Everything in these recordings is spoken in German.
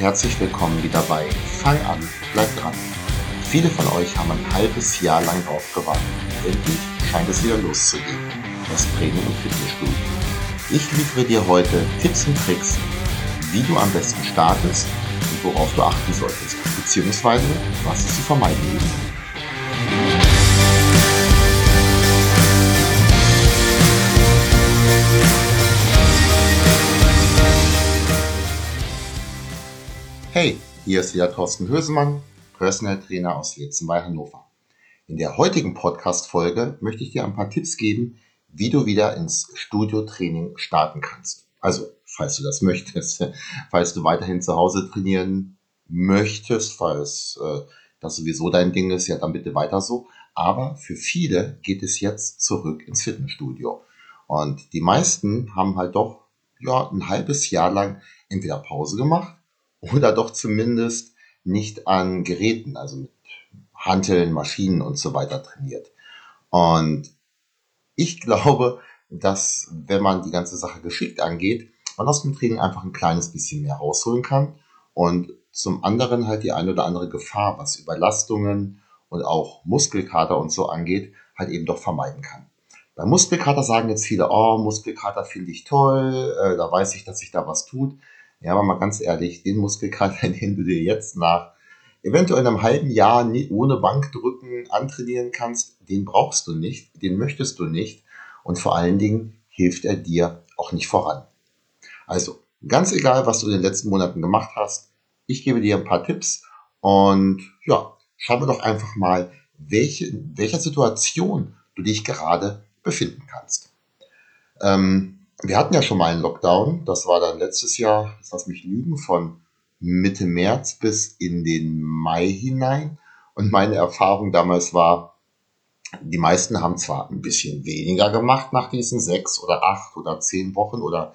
Herzlich willkommen wieder bei Fang an, bleib dran. Viele von euch haben ein halbes Jahr lang drauf gewartet. Endlich scheint es wieder loszugehen. Das Training im Fitnessstudio. Ich liefere dir heute Tipps und Tricks, wie du am besten startest und worauf du achten solltest, beziehungsweise was es zu vermeiden gibt. Hey, hier ist wieder Thorsten Hösemann, Personal Trainer aus Letzen bei Hannover. In der heutigen Podcast-Folge möchte ich dir ein paar Tipps geben, wie du wieder ins Studio-Training starten kannst. Also, falls du das möchtest, falls du weiterhin zu Hause trainieren möchtest, falls äh, das sowieso dein Ding ist, ja, dann bitte weiter so. Aber für viele geht es jetzt zurück ins Fitnessstudio. Und die meisten haben halt doch ja, ein halbes Jahr lang entweder Pause gemacht oder doch zumindest nicht an Geräten, also mit Hanteln, Maschinen und so weiter trainiert. Und ich glaube, dass wenn man die ganze Sache geschickt angeht, man aus dem Training einfach ein kleines bisschen mehr rausholen kann und zum anderen halt die eine oder andere Gefahr, was Überlastungen und auch Muskelkater und so angeht, halt eben doch vermeiden kann. Bei Muskelkater sagen jetzt viele, oh, Muskelkater finde ich toll, äh, da weiß ich, dass sich da was tut. Ja, aber mal ganz ehrlich, den Muskelkater, den du dir jetzt nach eventuell in einem halben Jahr ohne Bankdrücken antrainieren kannst, den brauchst du nicht, den möchtest du nicht und vor allen Dingen hilft er dir auch nicht voran. Also, ganz egal, was du in den letzten Monaten gemacht hast, ich gebe dir ein paar Tipps und ja, schauen wir doch einfach mal, welche, in welcher Situation du dich gerade befinden kannst. Ähm, wir hatten ja schon mal einen Lockdown, das war dann letztes Jahr, lass mich lügen, von Mitte März bis in den Mai hinein. Und meine Erfahrung damals war, die meisten haben zwar ein bisschen weniger gemacht nach diesen sechs oder acht oder zehn Wochen oder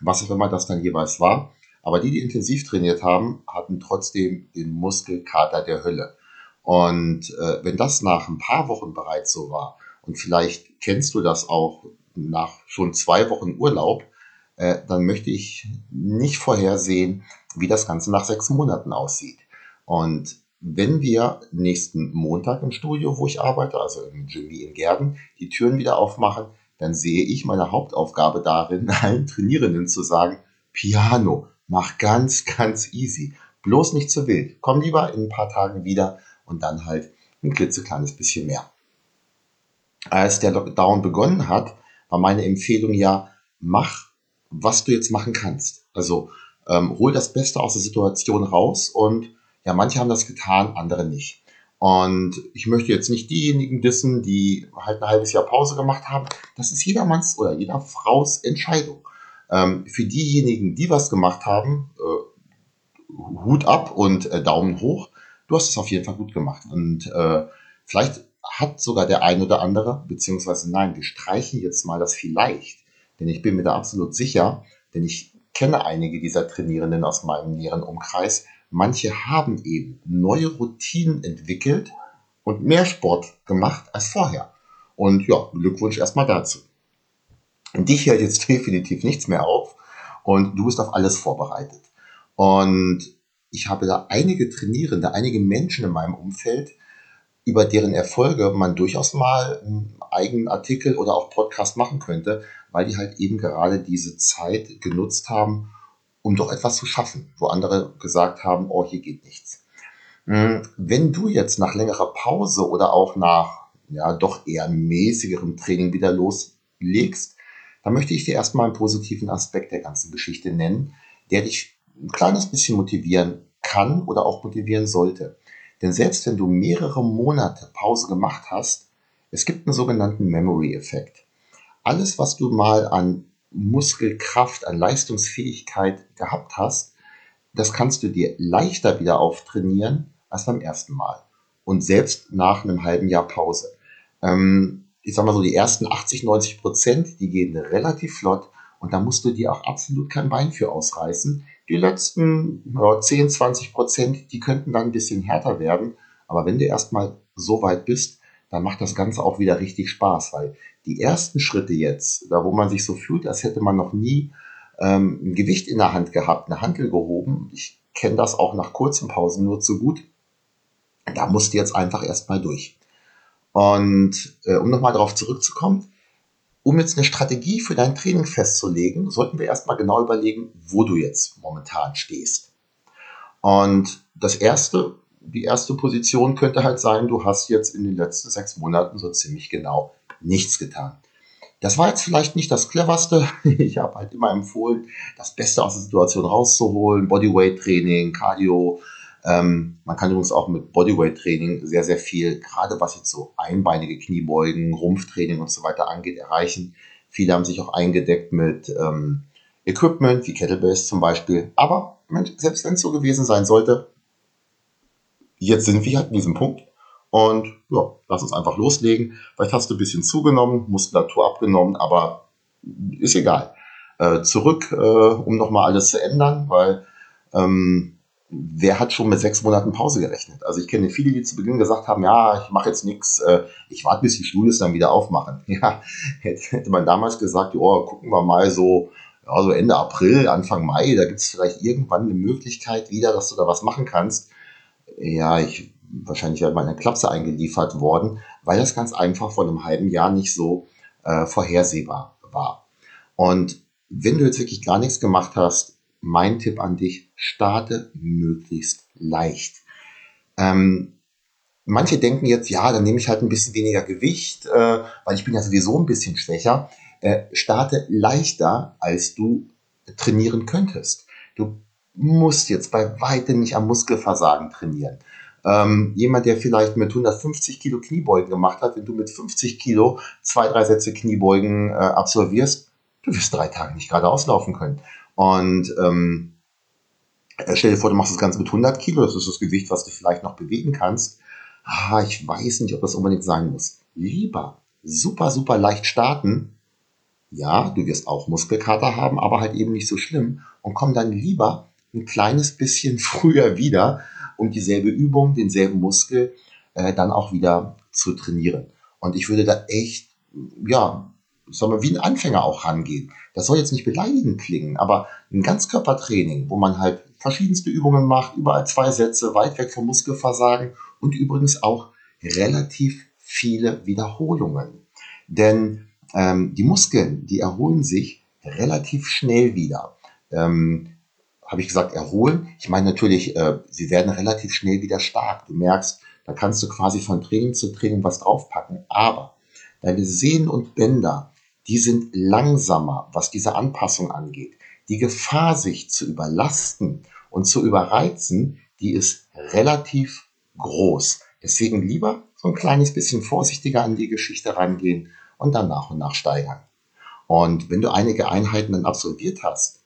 was auch immer das dann jeweils war, aber die, die intensiv trainiert haben, hatten trotzdem den Muskelkater der Hölle. Und äh, wenn das nach ein paar Wochen bereits so war, und vielleicht kennst du das auch, nach schon zwei Wochen Urlaub, äh, dann möchte ich nicht vorhersehen, wie das Ganze nach sechs Monaten aussieht. Und wenn wir nächsten Montag im Studio, wo ich arbeite, also im Jimmy in Gerden, die Türen wieder aufmachen, dann sehe ich meine Hauptaufgabe darin, allen Trainierenden zu sagen, Piano, mach ganz, ganz easy. Bloß nicht zu wild. Komm lieber in ein paar Tagen wieder und dann halt ein klitzekleines bisschen mehr. Als der Lockdown begonnen hat, war meine Empfehlung ja, mach, was du jetzt machen kannst. Also ähm, hol das Beste aus der Situation raus und ja, manche haben das getan, andere nicht. Und ich möchte jetzt nicht diejenigen dissen, die halt ein halbes Jahr Pause gemacht haben. Das ist jedermanns oder jeder Fraus Entscheidung. Ähm, für diejenigen, die was gemacht haben, äh, Hut ab und äh, Daumen hoch. Du hast es auf jeden Fall gut gemacht. Und äh, vielleicht hat sogar der ein oder andere, beziehungsweise nein, wir streichen jetzt mal das vielleicht, denn ich bin mir da absolut sicher, denn ich kenne einige dieser Trainierenden aus meinem näheren Umkreis. Manche haben eben neue Routinen entwickelt und mehr Sport gemacht als vorher. Und ja, Glückwunsch erstmal dazu. Und dich hält jetzt definitiv nichts mehr auf und du bist auf alles vorbereitet. Und ich habe da einige Trainierende, einige Menschen in meinem Umfeld, über deren Erfolge man durchaus mal einen eigenen Artikel oder auch Podcast machen könnte, weil die halt eben gerade diese Zeit genutzt haben, um doch etwas zu schaffen, wo andere gesagt haben, oh, hier geht nichts. Hm, wenn du jetzt nach längerer Pause oder auch nach ja doch eher mäßigerem Training wieder loslegst, dann möchte ich dir erstmal einen positiven Aspekt der ganzen Geschichte nennen, der dich ein kleines bisschen motivieren kann oder auch motivieren sollte. Denn selbst wenn du mehrere Monate Pause gemacht hast, es gibt einen sogenannten Memory-Effekt. Alles, was du mal an Muskelkraft, an Leistungsfähigkeit gehabt hast, das kannst du dir leichter wieder auftrainieren als beim ersten Mal. Und selbst nach einem halben Jahr Pause. Ähm, ich sag mal so, die ersten 80, 90 Prozent, die gehen relativ flott und da musst du dir auch absolut kein Bein für ausreißen. Die letzten ja, 10, 20 Prozent, die könnten dann ein bisschen härter werden. Aber wenn du erstmal so weit bist, dann macht das Ganze auch wieder richtig Spaß, weil die ersten Schritte jetzt, da wo man sich so fühlt, als hätte man noch nie ähm, ein Gewicht in der Hand gehabt, eine Handel gehoben. Ich kenne das auch nach kurzen Pausen nur zu gut. Da musst du jetzt einfach erstmal durch. Und äh, um nochmal darauf zurückzukommen, um jetzt eine Strategie für dein Training festzulegen, sollten wir erstmal genau überlegen, wo du jetzt momentan stehst. Und das erste, die erste Position könnte halt sein, du hast jetzt in den letzten sechs Monaten so ziemlich genau nichts getan. Das war jetzt vielleicht nicht das cleverste. Ich habe halt immer empfohlen, das Beste aus der Situation rauszuholen. Bodyweight-Training, Cardio. Ähm, man kann übrigens auch mit Bodyweight-Training sehr, sehr viel, gerade was jetzt so einbeinige Kniebeugen, Rumpftraining und so weiter angeht, erreichen. Viele haben sich auch eingedeckt mit ähm, Equipment, wie Kettlebells zum Beispiel. Aber selbst wenn es so gewesen sein sollte, jetzt sind wir halt in diesem Punkt. Und ja, lass uns einfach loslegen. Vielleicht hast du ein bisschen zugenommen, Muskulatur abgenommen, aber ist egal. Äh, zurück, äh, um nochmal alles zu ändern, weil ähm, wer hat schon mit sechs Monaten Pause gerechnet? Also ich kenne viele, die zu Beginn gesagt haben, ja, ich mache jetzt nichts, äh, ich warte, bis die Studios dann wieder aufmachen. Ja, hätte man damals gesagt, oh, gucken wir mal so, ja, so Ende April, Anfang Mai, da gibt es vielleicht irgendwann eine Möglichkeit wieder, dass du da was machen kannst. Ja, ich wahrscheinlich wäre mal eine Klapse eingeliefert worden, weil das ganz einfach vor einem halben Jahr nicht so äh, vorhersehbar war. Und wenn du jetzt wirklich gar nichts gemacht hast, mein Tipp an dich, starte möglichst leicht. Ähm, manche denken jetzt, ja, dann nehme ich halt ein bisschen weniger Gewicht, äh, weil ich bin ja sowieso ein bisschen schwächer. Äh, starte leichter, als du trainieren könntest. Du musst jetzt bei weitem nicht am Muskelversagen trainieren. Ähm, jemand, der vielleicht mit 150 Kilo Kniebeugen gemacht hat, wenn du mit 50 Kilo zwei, drei Sätze Kniebeugen äh, absolvierst, du wirst drei Tage nicht gerade auslaufen können. Und ähm, äh, stell dir vor, du machst das Ganze mit 100 Kilo, das ist das Gewicht, was du vielleicht noch bewegen kannst. Ah, ich weiß nicht, ob das unbedingt sein muss. Lieber super, super leicht starten. Ja, du wirst auch Muskelkater haben, aber halt eben nicht so schlimm. Und komm dann lieber ein kleines bisschen früher wieder, um dieselbe Übung, denselben Muskel äh, dann auch wieder zu trainieren. Und ich würde da echt, ja, sagen wir, wie ein Anfänger auch rangehen. Das soll jetzt nicht beleidigend klingen, aber ein Ganzkörpertraining, wo man halt verschiedenste Übungen macht, überall zwei Sätze, weit weg vom Muskelversagen und übrigens auch relativ viele Wiederholungen. Denn ähm, die Muskeln, die erholen sich relativ schnell wieder. Ähm, habe ich gesagt, erholen. Ich meine natürlich, äh, sie werden relativ schnell wieder stark. Du merkst, da kannst du quasi von Training zu Training was draufpacken. Aber deine Sehnen und Bänder, die sind langsamer, was diese Anpassung angeht. Die Gefahr, sich zu überlasten und zu überreizen, die ist relativ groß. Deswegen lieber so ein kleines bisschen vorsichtiger an die Geschichte rangehen und dann nach und nach steigern. Und wenn du einige Einheiten dann absolviert hast,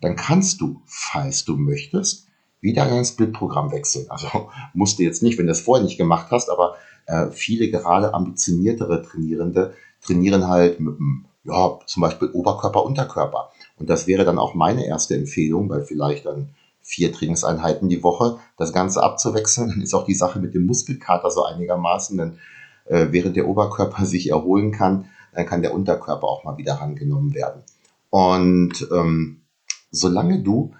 dann kannst du, falls du möchtest, wieder in ein Split-Programm wechseln. Also musst du jetzt nicht, wenn du es vorher nicht gemacht hast, aber äh, viele gerade ambitioniertere Trainierende trainieren halt mit einem, ja, zum Beispiel Oberkörper, Unterkörper. Und das wäre dann auch meine erste Empfehlung, bei vielleicht dann vier Trainingseinheiten die Woche, das Ganze abzuwechseln. Dann ist auch die Sache mit dem Muskelkater so einigermaßen, denn äh, während der Oberkörper sich erholen kann, dann kann der Unterkörper auch mal wieder rangenommen werden. Und ähm, solange du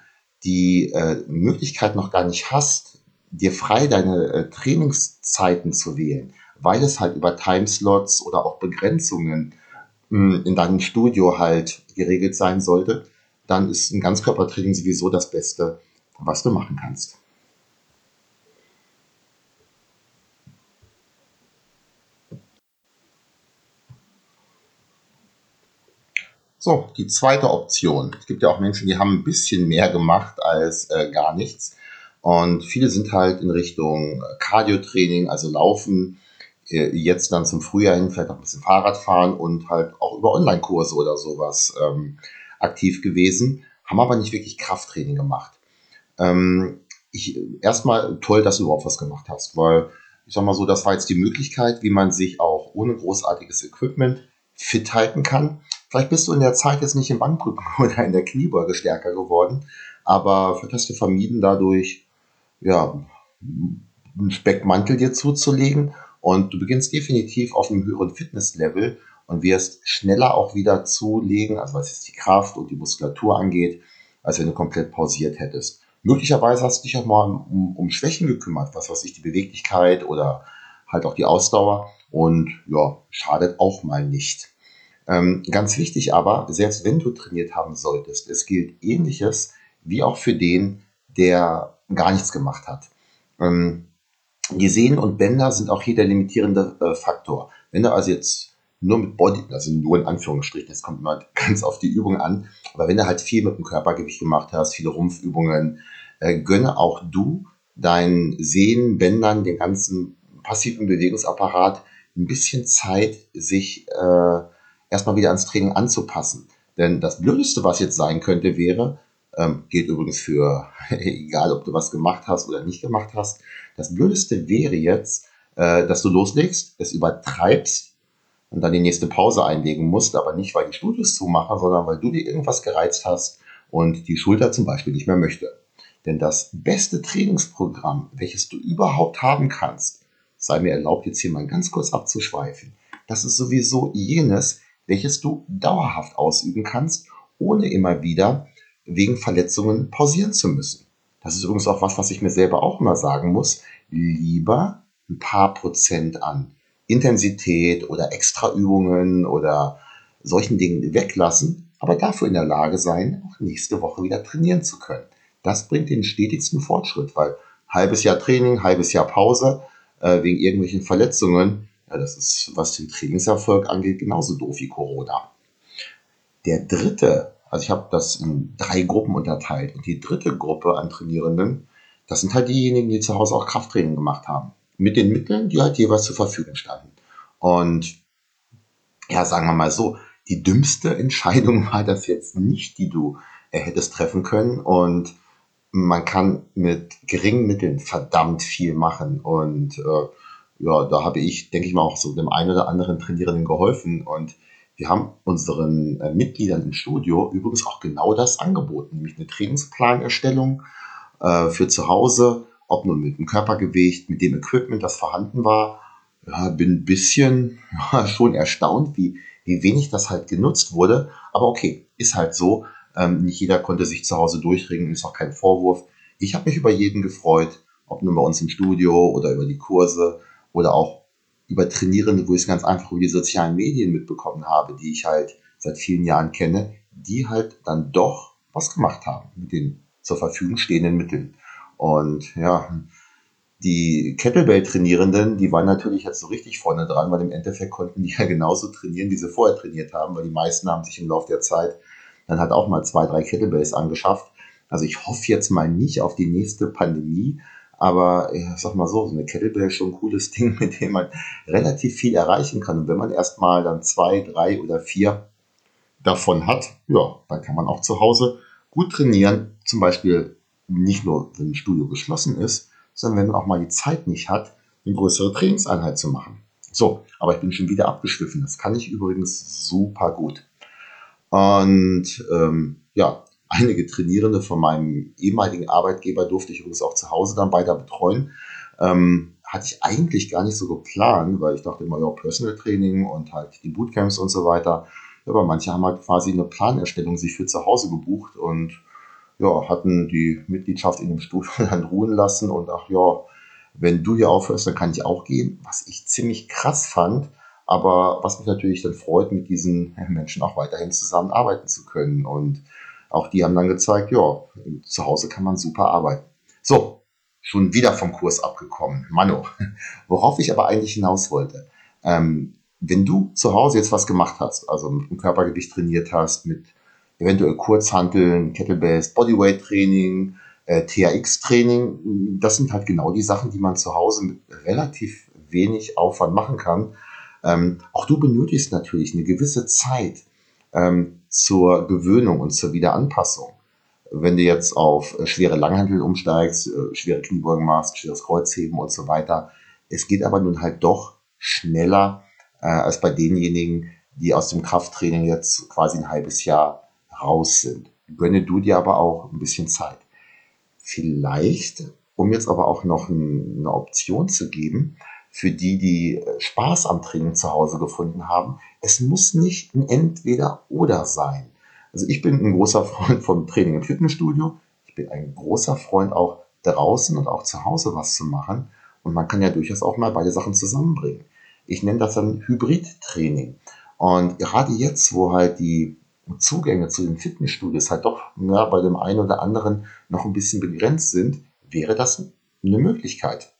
die äh, Möglichkeit noch gar nicht hast, dir frei deine äh, Trainingszeiten zu wählen, weil es halt über Timeslots oder auch Begrenzungen hm, in deinem Studio halt geregelt sein sollte, dann ist ein Ganzkörpertraining sowieso das Beste, was du machen kannst. So, die zweite Option. Es gibt ja auch Menschen, die haben ein bisschen mehr gemacht als äh, gar nichts. Und viele sind halt in Richtung Cardio-Training, also Laufen, äh, jetzt dann zum Frühjahr hin, vielleicht auch ein bisschen Fahrrad fahren und halt auch über Online-Kurse oder sowas ähm, aktiv gewesen, haben aber nicht wirklich Krafttraining gemacht. Ähm, erstmal toll, dass du überhaupt was gemacht hast, weil ich sag mal so, das war jetzt die Möglichkeit, wie man sich auch ohne großartiges Equipment fit halten kann. Vielleicht bist du in der Zeit jetzt nicht im Bankdrücken oder in der Kniebeuge stärker geworden, aber vielleicht hast du vermieden, dadurch ja, einen Speckmantel dir zuzulegen und du beginnst definitiv auf einem höheren Fitnesslevel und wirst schneller auch wieder zulegen, also was jetzt die Kraft und die Muskulatur angeht, als wenn du komplett pausiert hättest. möglicherweise hast du dich auch mal um, um Schwächen gekümmert, was weiß ich, die Beweglichkeit oder halt auch die Ausdauer. Und ja, schadet auch mal nicht. Ähm, ganz wichtig aber, selbst wenn du trainiert haben solltest, es gilt ähnliches wie auch für den, der gar nichts gemacht hat. Ähm, die Sehnen und Bänder sind auch hier der limitierende äh, Faktor. Wenn du also jetzt nur mit Body, also nur in Anführungsstrichen, das kommt immer ganz auf die Übung an, aber wenn du halt viel mit dem Körpergewicht gemacht hast, viele Rumpfübungen, äh, gönne auch du deinen Sehnen, Bändern, den ganzen passiven Bewegungsapparat ein bisschen Zeit, sich äh, erstmal wieder ans Training anzupassen. Denn das Blödeste, was jetzt sein könnte, wäre, ähm, gilt übrigens für, egal ob du was gemacht hast oder nicht gemacht hast, das Blödeste wäre jetzt, äh, dass du loslegst, es übertreibst und dann die nächste Pause einlegen musst, aber nicht, weil die Studios zumachen, sondern weil du dir irgendwas gereizt hast und die Schulter zum Beispiel nicht mehr möchte. Denn das beste Trainingsprogramm, welches du überhaupt haben kannst, sei mir erlaubt, jetzt hier mal ganz kurz abzuschweifen, das ist sowieso jenes, welches du dauerhaft ausüben kannst, ohne immer wieder wegen Verletzungen pausieren zu müssen. Das ist übrigens auch was, was ich mir selber auch immer sagen muss. Lieber ein paar Prozent an Intensität oder Extraübungen oder solchen Dingen weglassen, aber dafür in der Lage sein, auch nächste Woche wieder trainieren zu können. Das bringt den stetigsten Fortschritt, weil halbes Jahr Training, halbes Jahr Pause äh, wegen irgendwelchen Verletzungen, ja, das ist, was den Trainingserfolg angeht, genauso doof wie Corona. Der dritte also ich habe das in drei Gruppen unterteilt. Und die dritte Gruppe an Trainierenden, das sind halt diejenigen, die zu Hause auch Krafttraining gemacht haben. Mit den Mitteln, die halt jeweils zur Verfügung standen. Und ja, sagen wir mal so, die dümmste Entscheidung war das jetzt nicht, die du äh, hättest treffen können. Und man kann mit geringen Mitteln verdammt viel machen. Und äh, ja, da habe ich, denke ich mal, auch so dem einen oder anderen Trainierenden geholfen. Und wir haben unseren äh, Mitgliedern im Studio übrigens auch genau das angeboten, nämlich eine Trainingsplanerstellung äh, für zu Hause, ob nun mit dem Körpergewicht, mit dem Equipment, das vorhanden war. Ja, bin ein bisschen ja, schon erstaunt, wie, wie wenig das halt genutzt wurde. Aber okay, ist halt so. Ähm, nicht jeder konnte sich zu Hause durchringen, ist auch kein Vorwurf. Ich habe mich über jeden gefreut, ob nun bei uns im Studio oder über die Kurse oder auch über Trainierende, wo ich es ganz einfach über die sozialen Medien mitbekommen habe, die ich halt seit vielen Jahren kenne, die halt dann doch was gemacht haben mit den zur Verfügung stehenden Mitteln. Und ja, die Kettlebell-Trainierenden, die waren natürlich jetzt so richtig vorne dran, weil im Endeffekt konnten die ja genauso trainieren, wie sie vorher trainiert haben, weil die meisten haben sich im Laufe der Zeit dann halt auch mal zwei, drei Kettlebells angeschafft. Also ich hoffe jetzt mal nicht auf die nächste Pandemie, aber ich sag mal so, so eine Kettlebell ist schon ein cooles Ding, mit dem man relativ viel erreichen kann. Und wenn man erstmal dann zwei, drei oder vier davon hat, ja, dann kann man auch zu Hause gut trainieren. Zum Beispiel nicht nur, wenn ein Studio geschlossen ist, sondern wenn man auch mal die Zeit nicht hat, eine größere Trainingseinheit zu machen. So, aber ich bin schon wieder abgeschwiffen. Das kann ich übrigens super gut. Und ähm, ja, einige Trainierende von meinem ehemaligen Arbeitgeber durfte ich übrigens auch zu Hause dann weiter betreuen. Ähm, hatte ich eigentlich gar nicht so geplant, weil ich dachte immer, ja, Personal Training und halt die Bootcamps und so weiter. Aber manche haben halt quasi eine Planerstellung sich für zu Hause gebucht und ja, hatten die Mitgliedschaft in dem Studio dann ruhen lassen und ach ja, wenn du hier aufhörst, dann kann ich auch gehen, was ich ziemlich krass fand, aber was mich natürlich dann freut, mit diesen Menschen auch weiterhin zusammenarbeiten zu können und auch die haben dann gezeigt, ja, zu Hause kann man super arbeiten. So, schon wieder vom Kurs abgekommen. Mano, worauf ich aber eigentlich hinaus wollte. Ähm, wenn du zu Hause jetzt was gemacht hast, also mit dem Körpergewicht trainiert hast, mit eventuell Kurzhanteln, Kettlebells, Bodyweight-Training, äh, THX-Training, das sind halt genau die Sachen, die man zu Hause mit relativ wenig Aufwand machen kann. Ähm, auch du benötigst natürlich eine gewisse Zeit, ähm, zur Gewöhnung und zur Wiederanpassung. Wenn du jetzt auf äh, schwere Langhantel umsteigst, äh, schwere Kniebeugen machst, schweres Kreuzheben und so weiter, es geht aber nun halt doch schneller äh, als bei denjenigen, die aus dem Krafttraining jetzt quasi ein halbes Jahr raus sind. Gönne du dir aber auch ein bisschen Zeit. Vielleicht, um jetzt aber auch noch ein, eine Option zu geben, für die, die äh, Spaß am Training zu Hause gefunden haben. Es muss nicht ein Entweder-Oder sein. Also ich bin ein großer Freund vom Training im Fitnessstudio. Ich bin ein großer Freund auch draußen und auch zu Hause was zu machen. Und man kann ja durchaus auch mal beide Sachen zusammenbringen. Ich nenne das dann Hybridtraining. Und gerade jetzt, wo halt die Zugänge zu den Fitnessstudios halt doch ja, bei dem einen oder anderen noch ein bisschen begrenzt sind, wäre das eine Möglichkeit.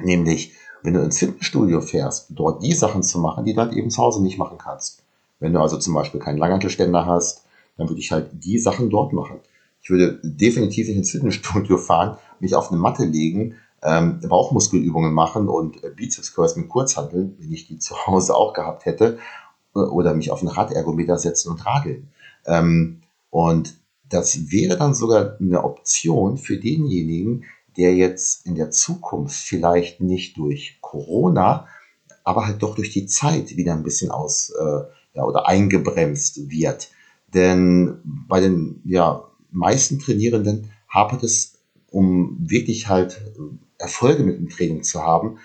Nämlich, wenn du ins Fitnessstudio fährst, dort die Sachen zu machen, die du halt eben zu Hause nicht machen kannst. Wenn du also zum Beispiel keinen Langhantelständer hast, dann würde ich halt die Sachen dort machen. Ich würde definitiv nicht ins Fitnessstudio fahren, mich auf eine Matte legen, ähm, Bauchmuskelübungen machen und äh, Bizeps Curls mit Kurzhanteln, wenn ich die zu Hause auch gehabt hätte, äh, oder mich auf ein Radergometer setzen und radeln. Ähm, und das wäre dann sogar eine Option für denjenigen, der jetzt in der Zukunft vielleicht nicht durch Corona, aber halt doch durch die Zeit wieder ein bisschen aus äh, ja, oder eingebremst wird. Denn bei den ja, meisten Trainierenden hapert es, um wirklich halt Erfolge mit dem Training zu haben,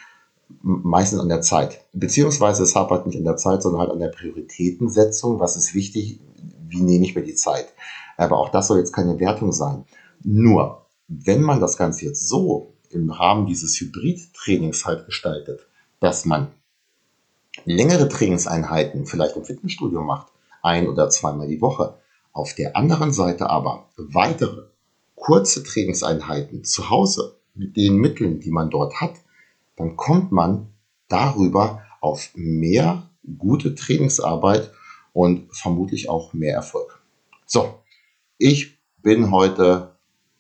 meistens an der Zeit. Beziehungsweise es hapert nicht an der Zeit, sondern halt an der Prioritätensetzung. Was ist wichtig? Wie nehme ich mir die Zeit? Aber auch das soll jetzt keine Wertung sein. Nur, wenn man das Ganze jetzt so im Rahmen dieses Hybrid-Trainings halt gestaltet, dass man längere Trainingseinheiten vielleicht im Fitnessstudio macht, ein oder zweimal die Woche, auf der anderen Seite aber weitere kurze Trainingseinheiten zu Hause mit den Mitteln, die man dort hat, dann kommt man darüber auf mehr gute Trainingsarbeit und vermutlich auch mehr Erfolg. So, ich bin heute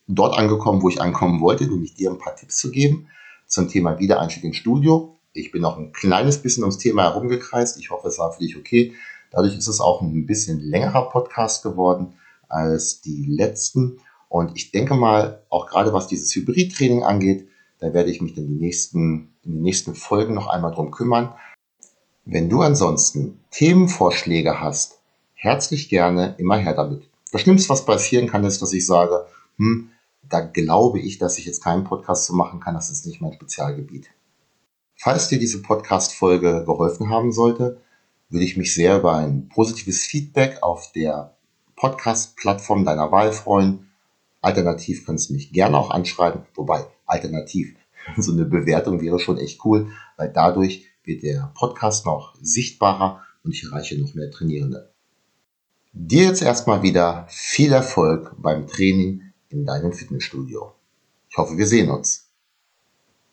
dort angekommen, wo ich ankommen wollte, nämlich dir ein paar Tipps zu geben zum Thema Wiedereinstieg ins Studio. Ich bin noch ein kleines bisschen ums Thema herumgekreist. Ich hoffe, es war für dich okay. Dadurch ist es auch ein bisschen längerer Podcast geworden als die letzten. Und ich denke mal, auch gerade was dieses Hybrid-Training angeht, da werde ich mich dann die nächsten, in den nächsten Folgen noch einmal drum kümmern. Wenn du ansonsten Themenvorschläge hast, herzlich gerne immer her damit. Das Schlimmste, was passieren kann, ist, dass ich sage, hm, da glaube ich, dass ich jetzt keinen Podcast zu machen kann, das ist nicht mein Spezialgebiet. Falls dir diese Podcast-Folge geholfen haben sollte, würde ich mich sehr über ein positives Feedback auf der Podcast-Plattform deiner Wahl freuen. Alternativ kannst du mich gerne auch anschreiben, wobei alternativ so eine Bewertung wäre schon echt cool, weil dadurch wird der Podcast noch sichtbarer und ich erreiche noch mehr Trainierende. Dir jetzt erstmal wieder viel Erfolg beim Training in deinem Fitnessstudio. Ich hoffe, wir sehen uns.